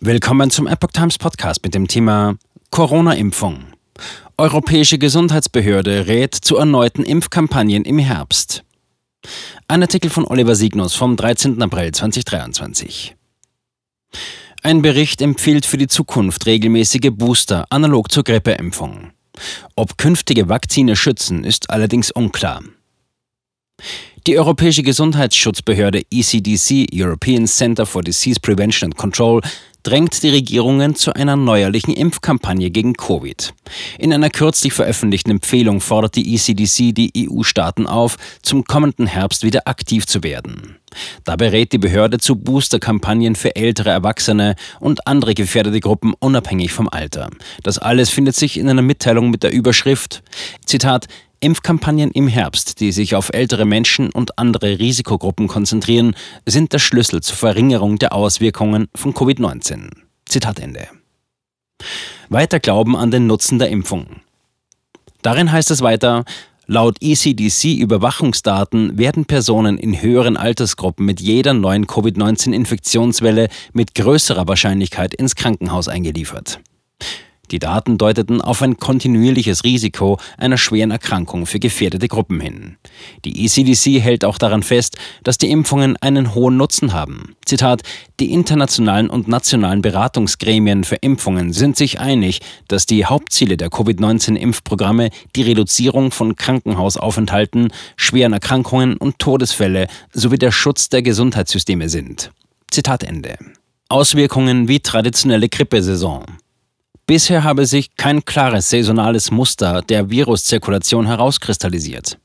Willkommen zum Epoch Times Podcast mit dem Thema Corona-Impfung. Europäische Gesundheitsbehörde rät zu erneuten Impfkampagnen im Herbst. Ein Artikel von Oliver Signus vom 13. April 2023. Ein Bericht empfiehlt für die Zukunft regelmäßige Booster analog zur Grippeimpfung. Ob künftige Vakzine schützen, ist allerdings unklar. Die Europäische Gesundheitsschutzbehörde ECDC, European Center for Disease Prevention and Control, drängt die Regierungen zu einer neuerlichen Impfkampagne gegen Covid. In einer kürzlich veröffentlichten Empfehlung fordert die ECDC die EU-Staaten auf, zum kommenden Herbst wieder aktiv zu werden. Dabei rät die Behörde zu Boosterkampagnen für ältere Erwachsene und andere gefährdete Gruppen unabhängig vom Alter. Das alles findet sich in einer Mitteilung mit der Überschrift Zitat Impfkampagnen im Herbst, die sich auf ältere Menschen und andere Risikogruppen konzentrieren, sind der Schlüssel zur Verringerung der Auswirkungen von Covid-19. Zitat Ende. Weiter Glauben an den Nutzen der Impfung. Darin heißt es weiter, Laut ECDC-Überwachungsdaten werden Personen in höheren Altersgruppen mit jeder neuen Covid-19-Infektionswelle mit größerer Wahrscheinlichkeit ins Krankenhaus eingeliefert. Die Daten deuteten auf ein kontinuierliches Risiko einer schweren Erkrankung für gefährdete Gruppen hin. Die ECDC hält auch daran fest, dass die Impfungen einen hohen Nutzen haben. Zitat: Die internationalen und nationalen Beratungsgremien für Impfungen sind sich einig, dass die Hauptziele der Covid-19-Impfprogramme die Reduzierung von Krankenhausaufenthalten, schweren Erkrankungen und Todesfälle sowie der Schutz der Gesundheitssysteme sind. Zitat Ende. Auswirkungen wie traditionelle Grippesaison. Bisher habe sich kein klares saisonales Muster der Viruszirkulation herauskristallisiert.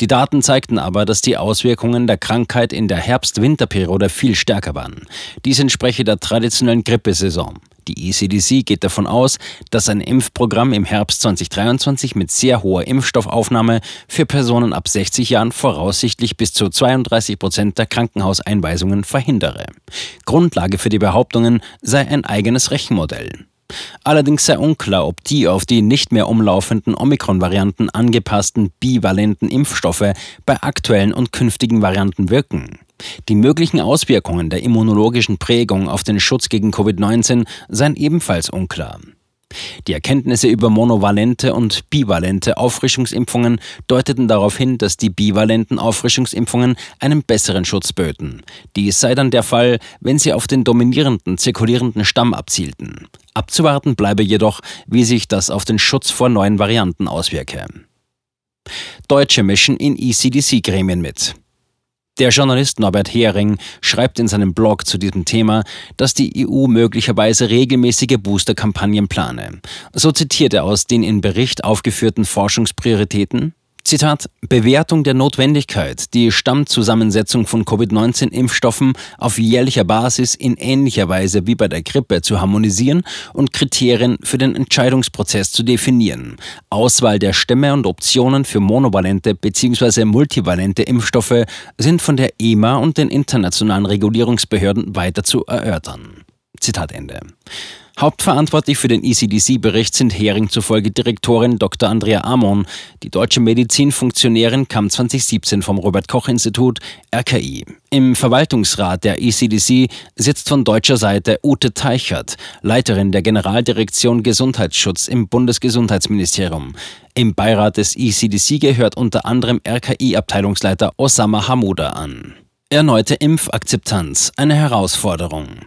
Die Daten zeigten aber, dass die Auswirkungen der Krankheit in der Herbst-Winterperiode viel stärker waren. Dies entspreche der traditionellen Grippesaison. Die ECDC geht davon aus, dass ein Impfprogramm im Herbst 2023 mit sehr hoher Impfstoffaufnahme für Personen ab 60 Jahren voraussichtlich bis zu 32 Prozent der Krankenhauseinweisungen verhindere. Grundlage für die Behauptungen sei ein eigenes Rechenmodell. Allerdings sei unklar, ob die auf die nicht mehr umlaufenden Omikron-Varianten angepassten bivalenten Impfstoffe bei aktuellen und künftigen Varianten wirken. Die möglichen Auswirkungen der immunologischen Prägung auf den Schutz gegen Covid-19 seien ebenfalls unklar. Die Erkenntnisse über monovalente und bivalente Auffrischungsimpfungen deuteten darauf hin, dass die bivalenten Auffrischungsimpfungen einen besseren Schutz böten. Dies sei dann der Fall, wenn sie auf den dominierenden zirkulierenden Stamm abzielten. Abzuwarten bleibe jedoch, wie sich das auf den Schutz vor neuen Varianten auswirke. Deutsche mischen in ECDC-Gremien mit. Der Journalist Norbert Hering schreibt in seinem Blog zu diesem Thema, dass die EU möglicherweise regelmäßige Boosterkampagnen plane. So zitiert er aus den im Bericht aufgeführten Forschungsprioritäten Zitat, Bewertung der Notwendigkeit, die Stammzusammensetzung von Covid-19-Impfstoffen auf jährlicher Basis in ähnlicher Weise wie bei der Grippe zu harmonisieren und Kriterien für den Entscheidungsprozess zu definieren, Auswahl der Stämme und Optionen für monovalente bzw. multivalente Impfstoffe sind von der EMA und den internationalen Regulierungsbehörden weiter zu erörtern. Zitat Ende. Hauptverantwortlich für den ECDC-Bericht sind Hering zufolge Direktorin Dr. Andrea Amon. Die deutsche Medizinfunktionärin kam 2017 vom Robert-Koch-Institut RKI. Im Verwaltungsrat der ECDC sitzt von deutscher Seite Ute Teichert, Leiterin der Generaldirektion Gesundheitsschutz im Bundesgesundheitsministerium. Im Beirat des ECDC gehört unter anderem RKI-Abteilungsleiter Osama Hamuda an. Erneute Impfakzeptanz, eine Herausforderung.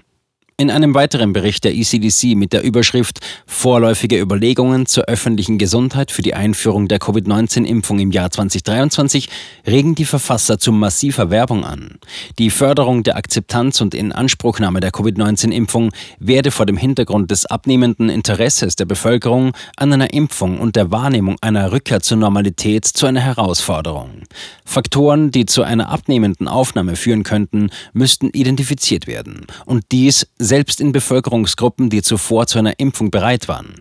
In einem weiteren Bericht der ECDC mit der Überschrift Vorläufige Überlegungen zur öffentlichen Gesundheit für die Einführung der Covid-19-Impfung im Jahr 2023 regen die Verfasser zu massiver Werbung an. Die Förderung der Akzeptanz und Inanspruchnahme der Covid-19-Impfung werde vor dem Hintergrund des abnehmenden Interesses der Bevölkerung an einer Impfung und der Wahrnehmung einer Rückkehr zur Normalität zu einer Herausforderung. Faktoren, die zu einer abnehmenden Aufnahme führen könnten, müssten identifiziert werden. Und dies selbst in Bevölkerungsgruppen, die zuvor zu einer Impfung bereit waren.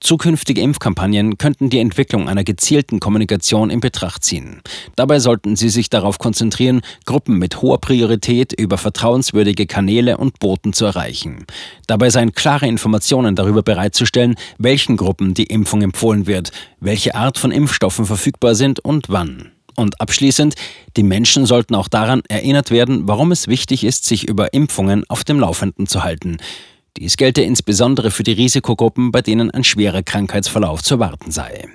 Zukünftige Impfkampagnen könnten die Entwicklung einer gezielten Kommunikation in Betracht ziehen. Dabei sollten sie sich darauf konzentrieren, Gruppen mit hoher Priorität über vertrauenswürdige Kanäle und Boten zu erreichen. Dabei seien klare Informationen darüber bereitzustellen, welchen Gruppen die Impfung empfohlen wird, welche Art von Impfstoffen verfügbar sind und wann. Und abschließend, die Menschen sollten auch daran erinnert werden, warum es wichtig ist, sich über Impfungen auf dem Laufenden zu halten. Dies gelte insbesondere für die Risikogruppen, bei denen ein schwerer Krankheitsverlauf zu erwarten sei.